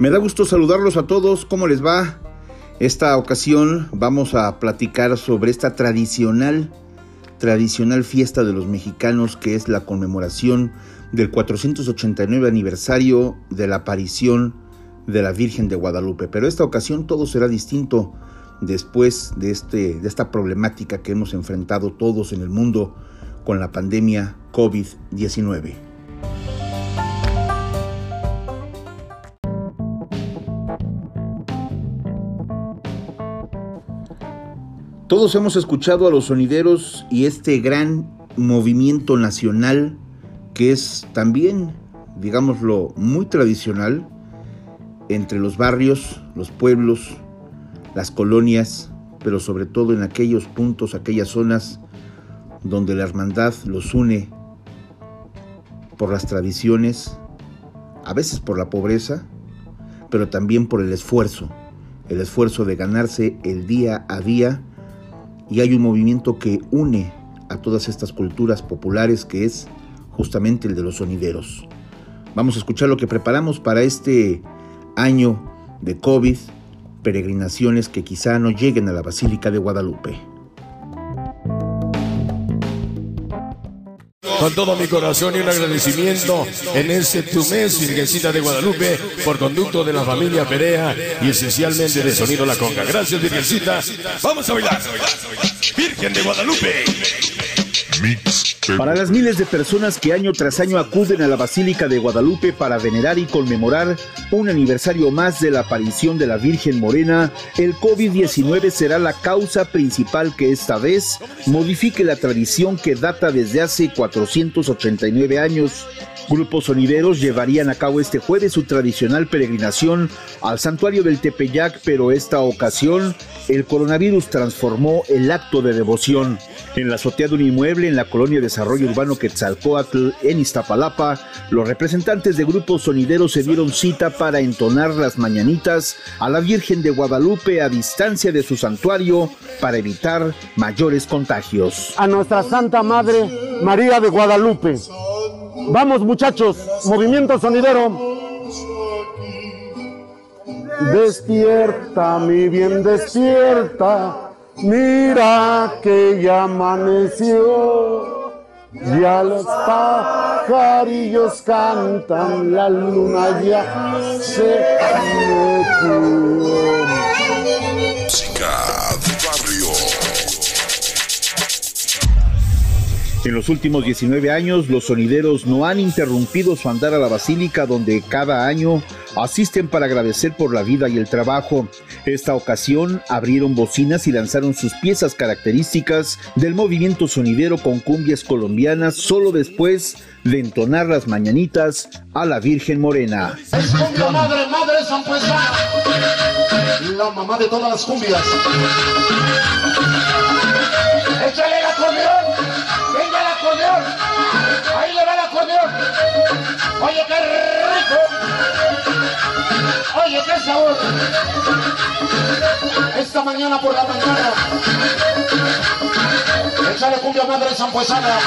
Me da gusto saludarlos a todos. ¿Cómo les va? Esta ocasión vamos a platicar sobre esta tradicional, tradicional fiesta de los mexicanos que es la conmemoración del 489 aniversario de la aparición de la Virgen de Guadalupe. Pero esta ocasión todo será distinto después de, este, de esta problemática que hemos enfrentado todos en el mundo con la pandemia COVID-19. Todos hemos escuchado a los sonideros y este gran movimiento nacional que es también, digámoslo, muy tradicional entre los barrios, los pueblos, las colonias, pero sobre todo en aquellos puntos, aquellas zonas donde la hermandad los une por las tradiciones, a veces por la pobreza, pero también por el esfuerzo, el esfuerzo de ganarse el día a día y hay un movimiento que une a todas estas culturas populares que es justamente el de los sonideros. Vamos a escuchar lo que preparamos para este año de COVID, peregrinaciones que quizá no lleguen a la Basílica de Guadalupe. Con todo mi corazón y un agradecimiento en este tu mes, Virgencita de Guadalupe, por conducto de la familia Perea y esencialmente de Sonido La Conga. Gracias, Virgencita. Vamos a bailar. Virgen de Guadalupe. Para las miles de personas que año tras año acuden a la Basílica de Guadalupe para venerar y conmemorar un aniversario más de la aparición de la Virgen Morena, el COVID-19 será la causa principal que esta vez modifique la tradición que data desde hace 489 años. Grupos sonideros llevarían a cabo este jueves su tradicional peregrinación al santuario del Tepeyac, pero esta ocasión el coronavirus transformó el acto de devoción. En la azotea de un inmueble en la colonia Desarrollo Urbano Quetzalcoatl, en Iztapalapa, los representantes de grupos sonideros se dieron cita para entonar las mañanitas a la Virgen de Guadalupe a distancia de su santuario para evitar mayores contagios. A nuestra Santa Madre María de Guadalupe. Vamos muchachos, movimiento sonidero. Despierta, mi bien, despierta. Mira que ya amaneció. Ya los pajarillos cantan, la luna ya se metió. En los últimos 19 años, los sonideros no han interrumpido su andar a la basílica donde cada año asisten para agradecer por la vida y el trabajo. Esta ocasión abrieron bocinas y lanzaron sus piezas características del movimiento sonidero con cumbias colombianas solo después de entonar las mañanitas a la Virgen Morena. Cumbia madre, madre la mamá de todas las cumbias. Oye, qué rico, oye, qué sabor. Esta mañana por la mañana, échale cumbia madre Puesana.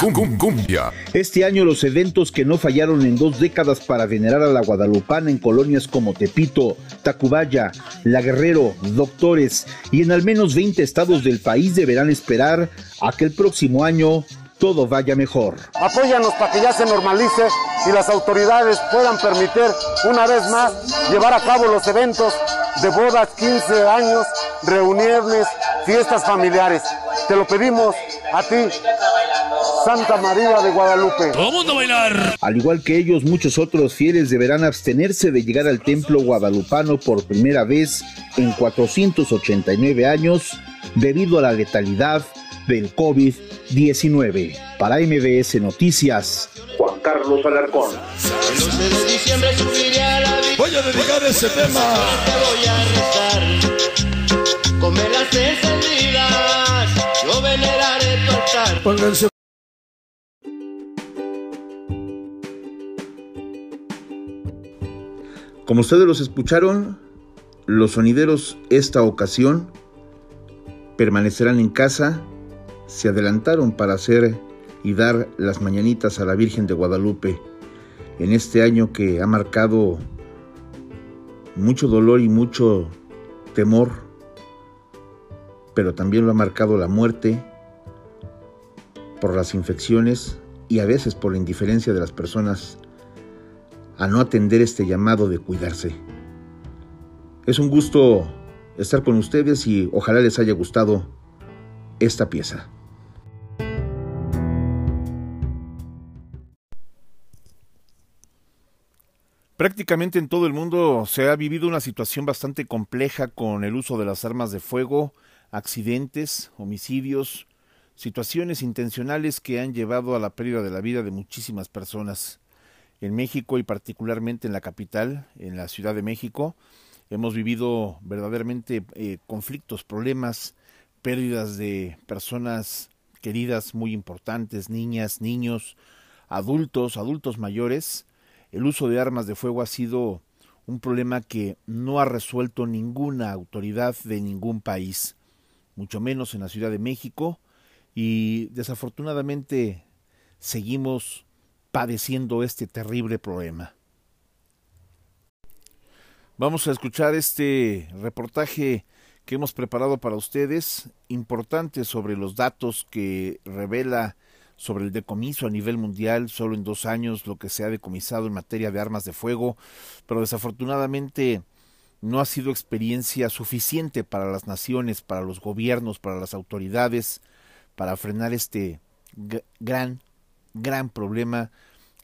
Cum, cumbia. Este año los eventos que no fallaron en dos décadas para venerar a la guadalupana en colonias como Tepito, Tacubaya, La Guerrero, Doctores y en al menos 20 estados del país deberán esperar a que el próximo año todo vaya mejor. Apóyanos para que ya se normalice y las autoridades puedan permitir una vez más llevar a cabo los eventos de bodas, 15 años, reuniones, fiestas familiares. Te lo pedimos a ti, Santa María de Guadalupe. Todo mundo bailar. Al igual que ellos, muchos otros fieles deberán abstenerse de llegar al templo guadalupano por primera vez en 489 años debido a la letalidad del COVID-19. Para MBS Noticias, Juan Carlos Alarcón. Voy a dedicar ese tema. voy a velas encendidas, yo veneraré tu altar. Pónganse Como ustedes los escucharon, los sonideros esta ocasión permanecerán en casa, se adelantaron para hacer y dar las mañanitas a la Virgen de Guadalupe en este año que ha marcado mucho dolor y mucho temor, pero también lo ha marcado la muerte por las infecciones y a veces por la indiferencia de las personas a no atender este llamado de cuidarse. Es un gusto estar con ustedes y ojalá les haya gustado esta pieza. Prácticamente en todo el mundo se ha vivido una situación bastante compleja con el uso de las armas de fuego, accidentes, homicidios, situaciones intencionales que han llevado a la pérdida de la vida de muchísimas personas. En México y particularmente en la capital, en la Ciudad de México, hemos vivido verdaderamente eh, conflictos, problemas, pérdidas de personas queridas muy importantes, niñas, niños, adultos, adultos mayores, el uso de armas de fuego ha sido un problema que no ha resuelto ninguna autoridad de ningún país, mucho menos en la Ciudad de México, y desafortunadamente seguimos padeciendo este terrible problema. Vamos a escuchar este reportaje que hemos preparado para ustedes, importante sobre los datos que revela sobre el decomiso a nivel mundial, solo en dos años lo que se ha decomisado en materia de armas de fuego, pero desafortunadamente no ha sido experiencia suficiente para las naciones, para los gobiernos, para las autoridades, para frenar este gran, gran problema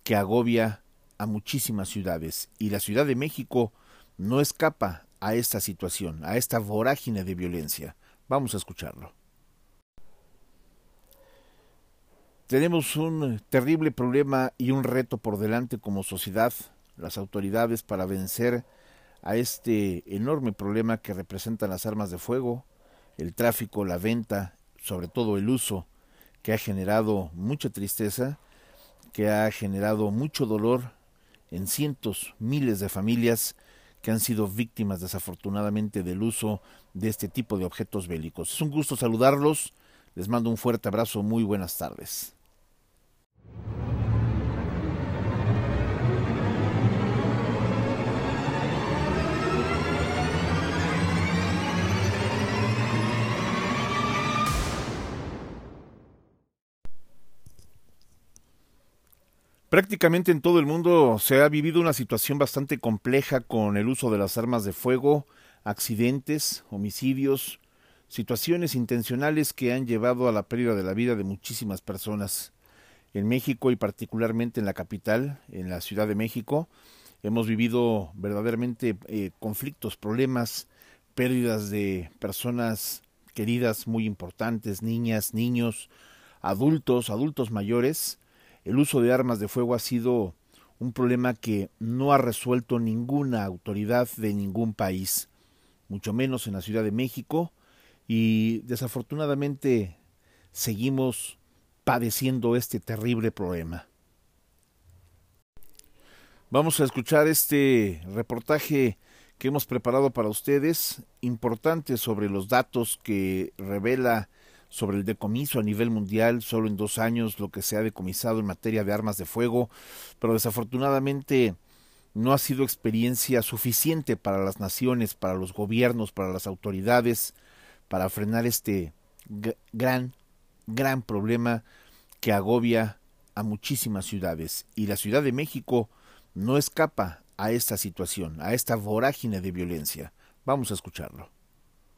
que agobia a muchísimas ciudades. Y la Ciudad de México no escapa a esta situación, a esta vorágine de violencia. Vamos a escucharlo. Tenemos un terrible problema y un reto por delante como sociedad, las autoridades, para vencer a este enorme problema que representan las armas de fuego, el tráfico, la venta, sobre todo el uso, que ha generado mucha tristeza, que ha generado mucho dolor en cientos, miles de familias que han sido víctimas desafortunadamente del uso de este tipo de objetos bélicos. Es un gusto saludarlos, les mando un fuerte abrazo, muy buenas tardes. Prácticamente en todo el mundo se ha vivido una situación bastante compleja con el uso de las armas de fuego, accidentes, homicidios, situaciones intencionales que han llevado a la pérdida de la vida de muchísimas personas. En México y particularmente en la capital, en la Ciudad de México, hemos vivido verdaderamente eh, conflictos, problemas, pérdidas de personas queridas muy importantes, niñas, niños, adultos, adultos mayores, el uso de armas de fuego ha sido un problema que no ha resuelto ninguna autoridad de ningún país, mucho menos en la Ciudad de México, y desafortunadamente seguimos padeciendo este terrible problema. Vamos a escuchar este reportaje que hemos preparado para ustedes, importante sobre los datos que revela sobre el decomiso a nivel mundial, solo en dos años lo que se ha decomisado en materia de armas de fuego, pero desafortunadamente no ha sido experiencia suficiente para las naciones, para los gobiernos, para las autoridades, para frenar este gran, gran problema que agobia a muchísimas ciudades. Y la Ciudad de México no escapa a esta situación, a esta vorágine de violencia. Vamos a escucharlo.